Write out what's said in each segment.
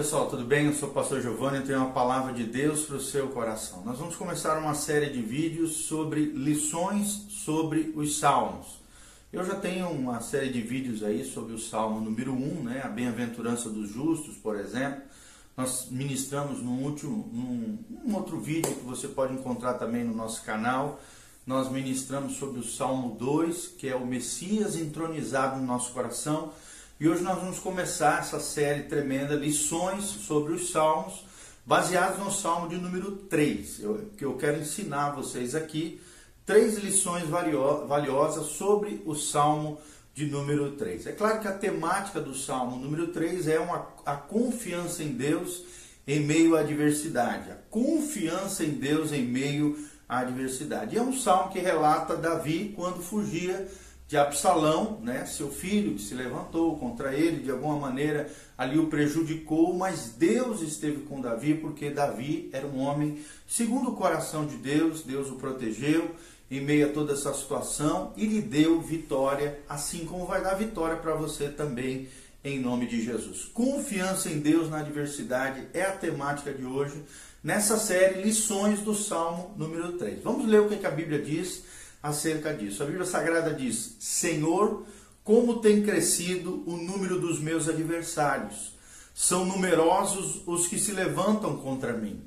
pessoal, tudo bem? Eu sou o pastor Giovanni e tenho uma palavra de Deus para o seu coração. Nós vamos começar uma série de vídeos sobre lições sobre os salmos. Eu já tenho uma série de vídeos aí sobre o salmo número 1, né? a bem-aventurança dos justos, por exemplo. Nós ministramos num, último, num, num outro vídeo que você pode encontrar também no nosso canal. Nós ministramos sobre o salmo 2, que é o Messias entronizado no nosso coração. E hoje nós vamos começar essa série tremenda, lições sobre os salmos, baseados no salmo de número 3. Eu, que eu quero ensinar a vocês aqui três lições valiosas sobre o salmo de número 3. É claro que a temática do salmo número 3 é uma, a confiança em Deus em meio à adversidade. A confiança em Deus em meio à adversidade. E é um salmo que relata Davi quando fugia de Absalão, né, seu filho que se levantou contra ele, de alguma maneira ali o prejudicou, mas Deus esteve com Davi porque Davi era um homem segundo o coração de Deus, Deus o protegeu em meio a toda essa situação e lhe deu vitória, assim como vai dar vitória para você também em nome de Jesus. Confiança em Deus na adversidade é a temática de hoje nessa série Lições do Salmo número 3. Vamos ler o que a Bíblia diz acerca disso. A Bíblia Sagrada diz: Senhor, como tem crescido o número dos meus adversários. São numerosos os que se levantam contra mim.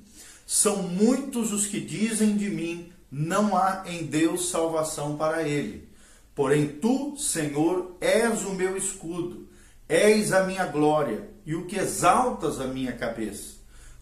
São muitos os que dizem de mim: não há em Deus salvação para ele. Porém, tu, Senhor, és o meu escudo, és a minha glória e o que exaltas a minha cabeça.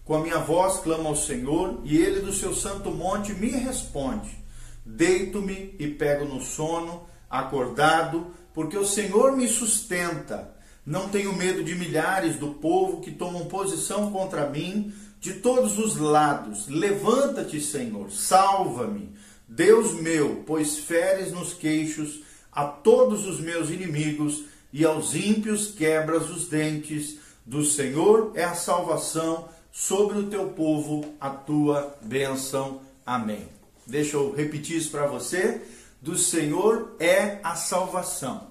Com a minha voz clamo ao Senhor e ele do seu santo monte me responde. Deito-me e pego no sono, acordado, porque o Senhor me sustenta. Não tenho medo de milhares do povo que tomam posição contra mim de todos os lados. Levanta-te, Senhor, salva-me. Deus meu, pois feres nos queixos a todos os meus inimigos e aos ímpios quebras os dentes. Do Senhor é a salvação sobre o teu povo, a tua bênção. Amém. Deixa eu repetir isso para você. Do Senhor é a salvação.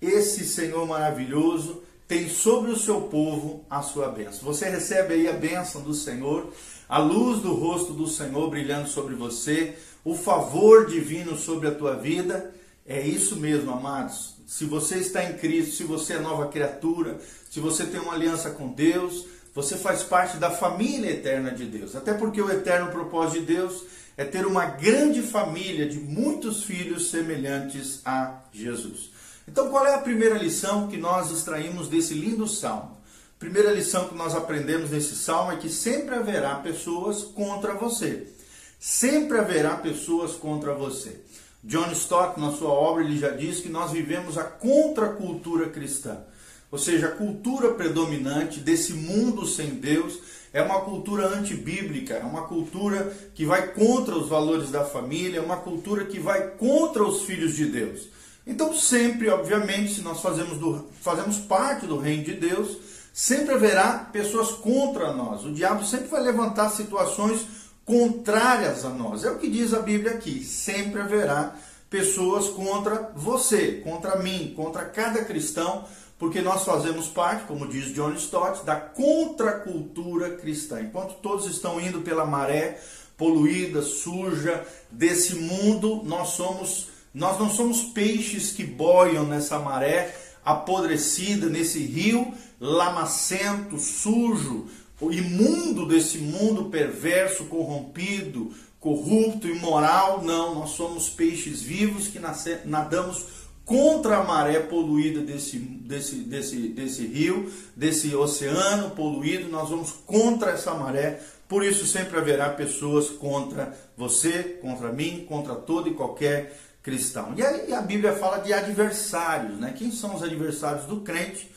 Esse Senhor maravilhoso tem sobre o seu povo a sua bênção. Você recebe aí a bênção do Senhor, a luz do rosto do Senhor brilhando sobre você, o favor divino sobre a tua vida. É isso mesmo, amados. Se você está em Cristo, se você é nova criatura, se você tem uma aliança com Deus, você faz parte da família eterna de Deus. Até porque o eterno propósito de Deus é ter uma grande família de muitos filhos semelhantes a Jesus. Então, qual é a primeira lição que nós extraímos desse lindo salmo? Primeira lição que nós aprendemos nesse salmo é que sempre haverá pessoas contra você. Sempre haverá pessoas contra você. John Stott, na sua obra, ele já diz que nós vivemos a contracultura cristã. Ou seja, a cultura predominante desse mundo sem Deus é uma cultura antibíblica, é uma cultura que vai contra os valores da família, é uma cultura que vai contra os filhos de Deus. Então, sempre, obviamente, se nós fazemos, do, fazemos parte do reino de Deus, sempre haverá pessoas contra nós. O diabo sempre vai levantar situações contrárias a nós. É o que diz a Bíblia aqui. Sempre haverá pessoas contra você, contra mim, contra cada cristão porque nós fazemos parte, como diz John Stott, da contracultura cristã. Enquanto todos estão indo pela maré poluída, suja desse mundo, nós somos nós não somos peixes que boiam nessa maré apodrecida, nesse rio lamacento, sujo, imundo desse mundo perverso, corrompido, corrupto, imoral. Não, nós somos peixes vivos que nadamos contra a maré poluída desse, desse, desse, desse rio, desse oceano poluído, nós vamos contra essa maré. Por isso sempre haverá pessoas contra você, contra mim, contra todo e qualquer cristão. E aí a Bíblia fala de adversários, né? Quem são os adversários do crente?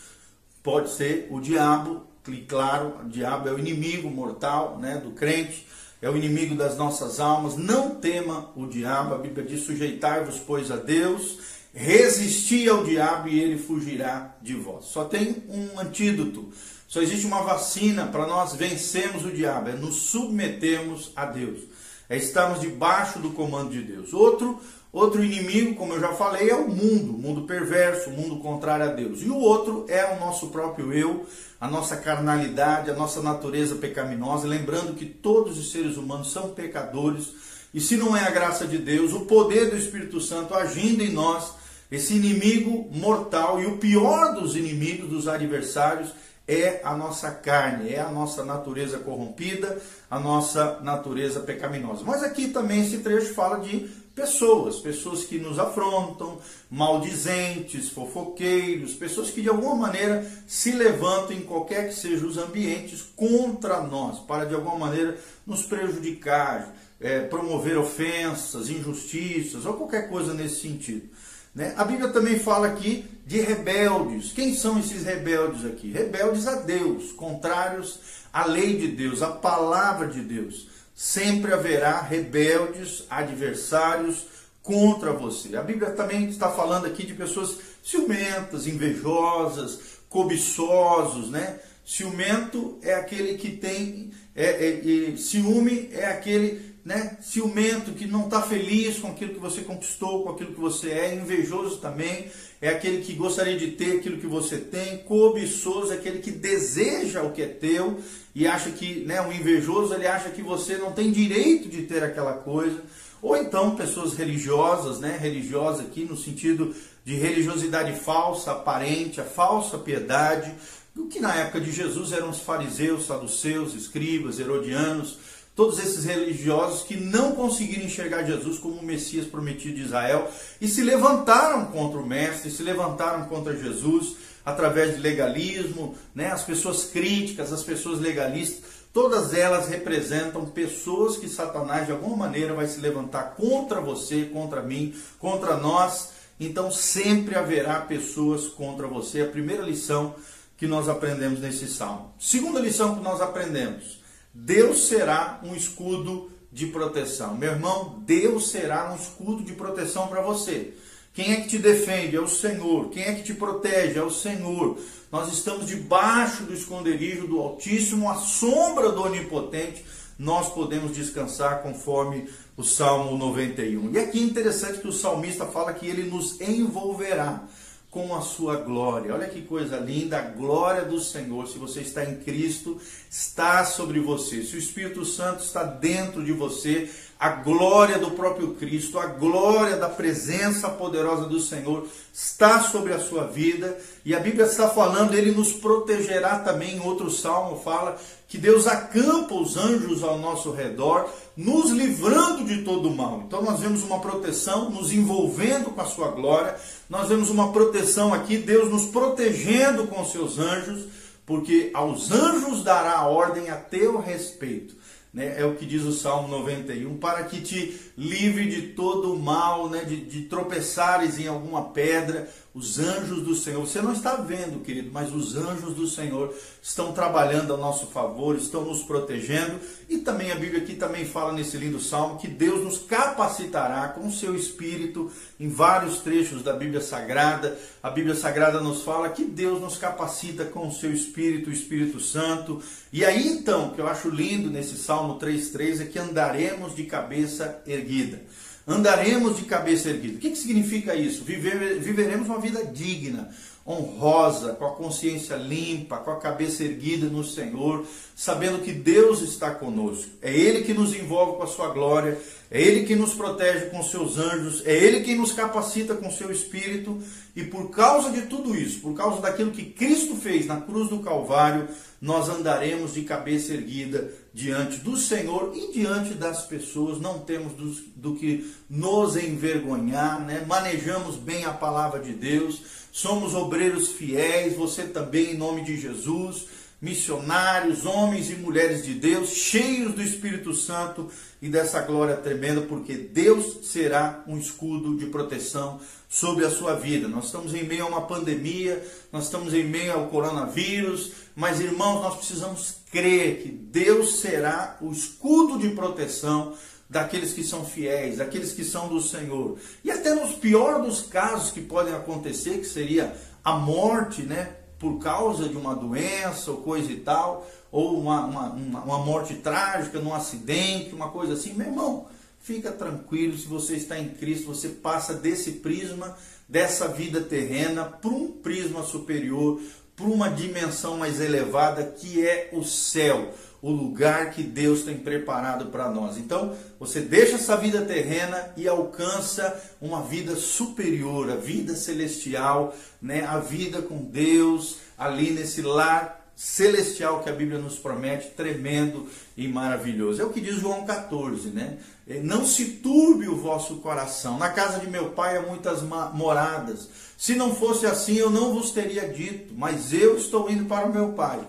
Pode ser o diabo, claro, o diabo é o inimigo mortal, né, do crente, é o inimigo das nossas almas. Não tema o diabo, a Bíblia diz: sujeitai-vos, pois, a Deus Resistir ao diabo e ele fugirá de vós. Só tem um antídoto. Só existe uma vacina para nós vencermos o diabo, é nos submetermos a Deus. É estarmos debaixo do comando de Deus. Outro, Outro inimigo, como eu já falei, é o mundo, o mundo perverso, o mundo contrário a Deus. E o outro é o nosso próprio eu, a nossa carnalidade, a nossa natureza pecaminosa. Lembrando que todos os seres humanos são pecadores. E se não é a graça de Deus, o poder do Espírito Santo agindo em nós, esse inimigo mortal e o pior dos inimigos, dos adversários, é a nossa carne, é a nossa natureza corrompida, a nossa natureza pecaminosa. Mas aqui também esse trecho fala de pessoas, pessoas que nos afrontam, maldizentes, fofoqueiros, pessoas que de alguma maneira se levantam em qualquer que sejam os ambientes contra nós, para de alguma maneira nos prejudicar, é, promover ofensas, injustiças ou qualquer coisa nesse sentido. Né? A Bíblia também fala aqui de rebeldes. Quem são esses rebeldes aqui? Rebeldes a Deus, contrários à lei de Deus, à palavra de Deus. Sempre haverá rebeldes, adversários contra você. A Bíblia também está falando aqui de pessoas ciumentas, invejosas, cobiçosos, né? Ciumento é aquele que tem, é, é, é, ciúme é aquele né, ciumento, que não está feliz com aquilo que você conquistou, com aquilo que você é, invejoso também, é aquele que gostaria de ter aquilo que você tem, cobiçoso é aquele que deseja o que é teu e acha que, né, o invejoso, ele acha que você não tem direito de ter aquela coisa, ou então pessoas religiosas, né, religiosas aqui no sentido de religiosidade falsa, aparente, a falsa piedade, o que na época de Jesus eram os fariseus, saduceus, escribas, herodianos, todos esses religiosos que não conseguiram enxergar Jesus como o Messias prometido de Israel e se levantaram contra o Mestre, se levantaram contra Jesus através de legalismo, né? as pessoas críticas, as pessoas legalistas, todas elas representam pessoas que Satanás de alguma maneira vai se levantar contra você, contra mim, contra nós. Então sempre haverá pessoas contra você. A primeira lição que nós aprendemos nesse salmo. Segunda lição que nós aprendemos Deus será um escudo de proteção. Meu irmão, Deus será um escudo de proteção para você. Quem é que te defende? É o Senhor. Quem é que te protege? É o Senhor. Nós estamos debaixo do esconderijo do Altíssimo, à sombra do Onipotente. Nós podemos descansar conforme o Salmo 91. E aqui é interessante que o salmista fala que ele nos envolverá com a sua glória. Olha que coisa linda, a glória do Senhor. Se você está em Cristo, está sobre você. Se o Espírito Santo está dentro de você, a glória do próprio Cristo, a glória da presença poderosa do Senhor está sobre a sua vida. E a Bíblia está falando, ele nos protegerá também. Em outro salmo fala que Deus acampa os anjos ao nosso redor, nos livrando de todo o mal. Então nós vemos uma proteção, nos envolvendo com a sua glória. Nós vemos uma proteção aqui, Deus nos protegendo com seus anjos, porque aos anjos dará ordem a teu respeito né? É o que diz o Salmo 91, para que te livre de todo o mal, né? de, de tropeçares em alguma pedra, os anjos do Senhor. Você não está vendo, querido, mas os anjos do Senhor estão trabalhando a nosso favor, estão nos protegendo. E também a Bíblia aqui também fala nesse lindo salmo que Deus nos capacitará com o seu espírito em vários trechos da Bíblia Sagrada. A Bíblia Sagrada nos fala que Deus nos capacita com o seu espírito, o Espírito Santo. E aí então, que eu acho lindo nesse Salmo 3:3 é que andaremos de cabeça erguida andaremos de cabeça erguida. O que, que significa isso? Viver, viveremos uma vida digna, honrosa, com a consciência limpa, com a cabeça erguida no Senhor, sabendo que Deus está conosco. É Ele que nos envolve com a sua glória, é Ele que nos protege com seus anjos, é Ele que nos capacita com seu espírito, e por causa de tudo isso, por causa daquilo que Cristo fez na cruz do Calvário, nós andaremos de cabeça erguida diante do Senhor e diante das pessoas, não temos do, do que nos envergonhar, né? manejamos bem a palavra de Deus, somos obreiros fiéis, você também, em nome de Jesus missionários, homens e mulheres de Deus, cheios do Espírito Santo e dessa glória tremenda, porque Deus será um escudo de proteção sobre a sua vida. Nós estamos em meio a uma pandemia, nós estamos em meio ao coronavírus, mas irmãos, nós precisamos crer que Deus será o escudo de proteção daqueles que são fiéis, daqueles que são do Senhor. E até nos piores dos casos que podem acontecer, que seria a morte, né? Por causa de uma doença ou coisa e tal, ou uma, uma, uma morte trágica num acidente, uma coisa assim, meu irmão, Fica tranquilo, se você está em Cristo, você passa desse prisma, dessa vida terrena, para um prisma superior, para uma dimensão mais elevada que é o céu, o lugar que Deus tem preparado para nós. Então, você deixa essa vida terrena e alcança uma vida superior, a vida celestial, né? a vida com Deus ali nesse lar celestial que a Bíblia nos promete, tremendo e maravilhoso. É o que diz João 14, né? É, não se turbe o vosso coração. Na casa de meu pai há muitas moradas. Se não fosse assim, eu não vos teria dito, mas eu estou indo para o meu pai,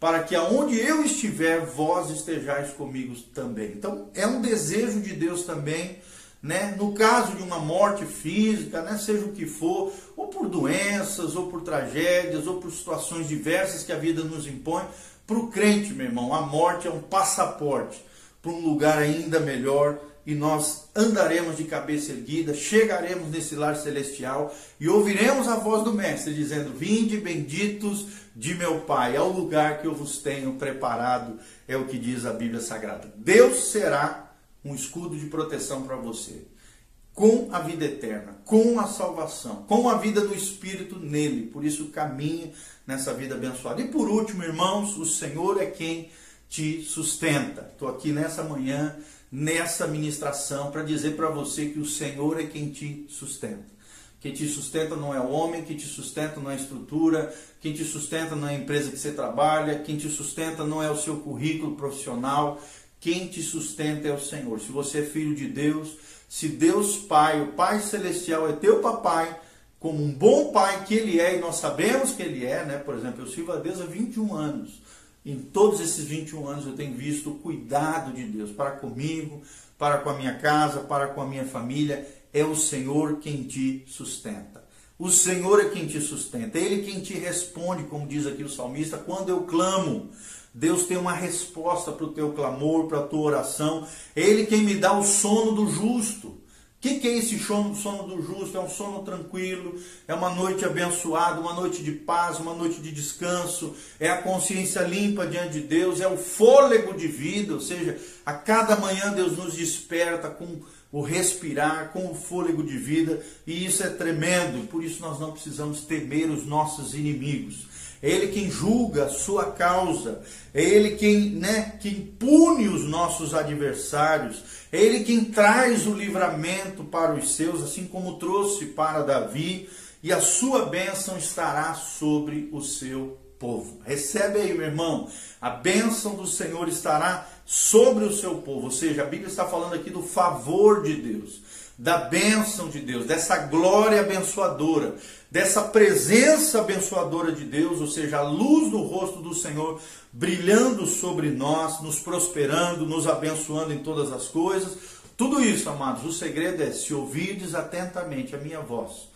para que aonde eu estiver, vós estejais comigo também. Então, é um desejo de Deus também né? No caso de uma morte física, né? seja o que for, ou por doenças, ou por tragédias, ou por situações diversas que a vida nos impõe, para o crente, meu irmão, a morte é um passaporte para um lugar ainda melhor e nós andaremos de cabeça erguida, chegaremos nesse lar celestial e ouviremos a voz do Mestre dizendo: Vinde, benditos de meu Pai, ao lugar que eu vos tenho preparado, é o que diz a Bíblia Sagrada. Deus será um escudo de proteção para você. Com a vida eterna, com a salvação, com a vida do Espírito nele. Por isso, caminhe nessa vida abençoada. E por último, irmãos, o Senhor é quem te sustenta. Estou aqui nessa manhã, nessa ministração, para dizer para você que o Senhor é quem te sustenta. Quem te sustenta não é o homem, quem te sustenta não é a estrutura, quem te sustenta não é a empresa que você trabalha, quem te sustenta não é o seu currículo profissional, quem te sustenta é o Senhor. Se você é filho de Deus, se Deus Pai, o Pai Celestial é teu papai, como um bom pai que ele é, e nós sabemos que ele é, né? Por exemplo, eu sirvo a Deus há 21 anos. Em todos esses 21 anos eu tenho visto o cuidado de Deus para comigo, para com a minha casa, para com a minha família. É o Senhor quem te sustenta. O Senhor é quem te sustenta, é Ele quem te responde, como diz aqui o salmista, quando eu clamo. Deus tem uma resposta para o teu clamor, para a tua oração. Ele quem me dá o sono do justo. O que, que, é esse sono, sono do justo? É um sono tranquilo, é uma noite abençoada, uma noite de paz, uma noite de descanso, é a consciência limpa diante de Deus, é o fôlego de vida, ou seja, a cada manhã Deus nos desperta com o respirar, com o fôlego de vida, e isso é tremendo, por isso nós não precisamos temer os nossos inimigos Ele quem julga a sua causa, Ele quem, né, quem pune os nossos adversários, Ele quem traz o livramento para os seus, assim como trouxe para Davi, e a sua bênção estará sobre o seu povo. Recebe aí, meu irmão, a bênção do Senhor estará sobre o seu povo, ou seja, a Bíblia está falando aqui do favor de Deus da bênção de Deus, dessa glória abençoadora, dessa presença abençoadora de Deus, ou seja, a luz do rosto do Senhor brilhando sobre nós, nos prosperando, nos abençoando em todas as coisas. Tudo isso, amados, o segredo é se ouvirdes atentamente a minha voz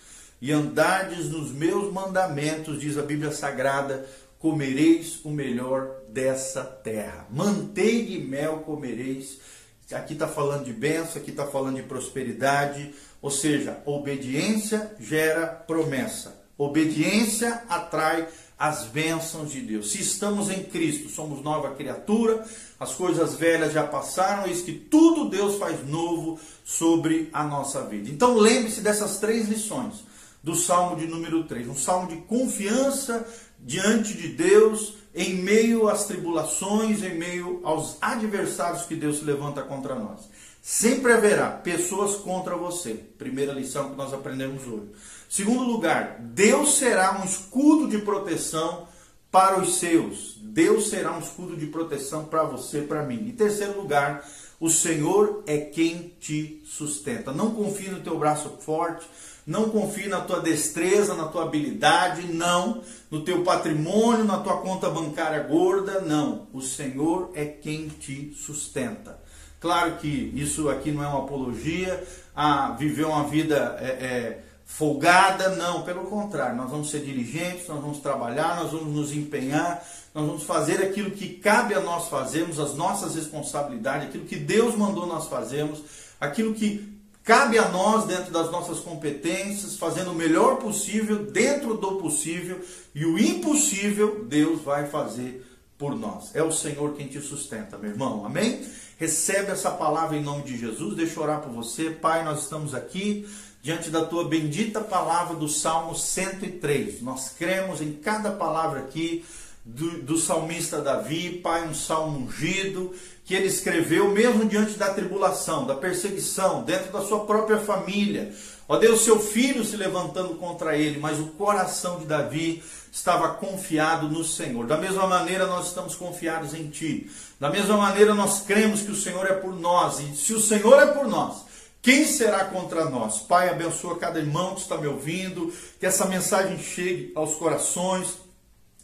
e andardes nos meus mandamentos, diz a Bíblia Sagrada, comereis o melhor dessa terra. Manteiga e mel comereis Aqui está falando de bênção, aqui está falando de prosperidade. Ou seja, obediência gera promessa. Obediência atrai as bênçãos de Deus. Se estamos em Cristo, somos nova criatura, as coisas velhas já passaram, eis que tudo Deus faz novo sobre a nossa vida. Então lembre-se dessas três lições do Salmo de número 3. Um salmo de confiança diante de Deus, em meio às tribulações, em meio aos adversários que Deus levanta contra nós. Sempre haverá pessoas contra você. Primeira lição que nós aprendemos hoje. Segundo lugar, Deus será um escudo de proteção para os seus. Deus será um escudo de proteção para você, para mim. Em terceiro lugar, o Senhor é quem te sustenta. Não confie no teu braço forte, não confie na tua destreza, na tua habilidade, não. No teu patrimônio, na tua conta bancária gorda, não. O Senhor é quem te sustenta. Claro que isso aqui não é uma apologia a viver uma vida é, é, folgada, não. Pelo contrário, nós vamos ser diligentes, nós vamos trabalhar, nós vamos nos empenhar, nós vamos fazer aquilo que cabe a nós fazermos, as nossas responsabilidades, aquilo que Deus mandou nós fazermos, aquilo que Cabe a nós, dentro das nossas competências, fazendo o melhor possível, dentro do possível, e o impossível Deus vai fazer por nós. É o Senhor quem te sustenta, meu irmão. Amém? Recebe essa palavra em nome de Jesus. Deixa eu orar por você. Pai, nós estamos aqui diante da tua bendita palavra do Salmo 103. Nós cremos em cada palavra aqui do, do, salmista Davi, Pai, um salmo ungido, que ele escreveu mesmo diante da tribulação, da perseguição, dentro da sua própria família. Ó Deus, seu filho se levantando contra ele, mas o coração de Davi estava confiado no Senhor. Da mesma maneira, nós estamos confiados em Ti. Da mesma maneira, nós cremos que o Senhor é por nós. E se o Senhor é por nós, quem será contra nós? Pai, abençoa cada irmão que está me ouvindo, que essa mensagem chegue aos corações,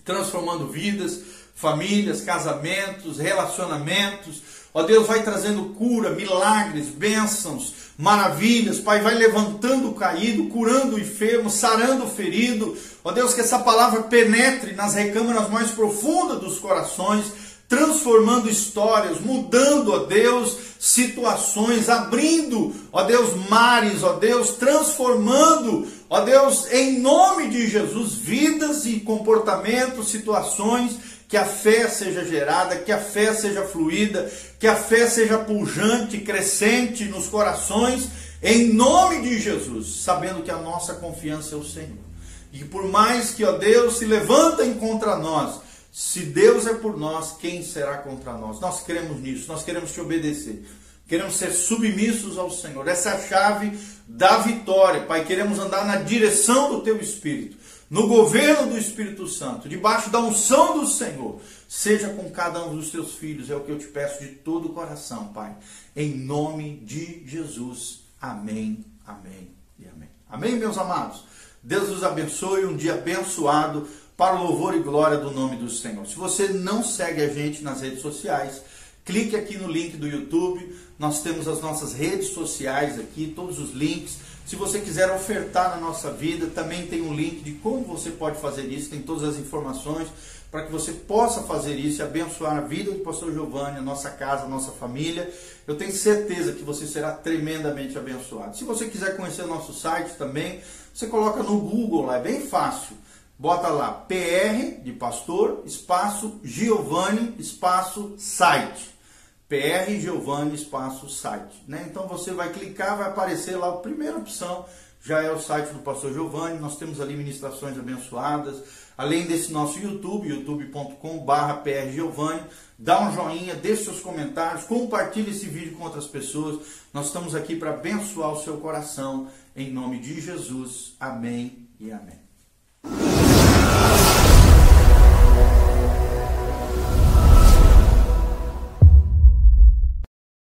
transformando vidas, famílias, casamentos, relacionamentos. Ó Deus, vai trazendo cura, milagres, bênçãos, maravilhas. Pai, vai levantando o caído, curando o enfermo, sarando o ferido. Ó Deus, que essa palavra penetre nas recâmaras mais profundas dos corações transformando histórias, mudando, ó Deus, situações, abrindo, ó Deus, mares, ó Deus, transformando, ó Deus, em nome de Jesus, vidas e comportamentos, situações, que a fé seja gerada, que a fé seja fluida, que a fé seja pujante, crescente nos corações, em nome de Jesus, sabendo que a nossa confiança é o Senhor. E por mais que, ó Deus, se levantem contra nós, se Deus é por nós, quem será contra nós? Nós queremos nisso, nós queremos te obedecer. Queremos ser submissos ao Senhor. Essa é a chave da vitória, Pai. Queremos andar na direção do teu Espírito, no governo do Espírito Santo, debaixo da unção do Senhor. Seja com cada um dos teus filhos, é o que eu te peço de todo o coração, Pai. Em nome de Jesus. Amém, amém e amém. Amém, meus amados? Deus os abençoe, um dia abençoado para o louvor e glória do nome do Senhor. Se você não segue a gente nas redes sociais, clique aqui no link do YouTube. Nós temos as nossas redes sociais aqui, todos os links. Se você quiser ofertar na nossa vida, também tem um link de como você pode fazer isso, tem todas as informações para que você possa fazer isso e abençoar a vida do pastor Giovanni, a nossa casa, a nossa família. Eu tenho certeza que você será tremendamente abençoado. Se você quiser conhecer o nosso site também, você coloca no Google lá, é bem fácil bota lá PR de pastor, espaço Giovanni, espaço site. PR Giovanni, espaço site. Né? Então você vai clicar, vai aparecer lá a primeira opção, já é o site do pastor Giovanni. Nós temos ali ministrações abençoadas. Além desse nosso YouTube, youtube.com.br Giovanni, dá um joinha, deixe seus comentários, compartilhe esse vídeo com outras pessoas. Nós estamos aqui para abençoar o seu coração, em nome de Jesus. Amém e amém.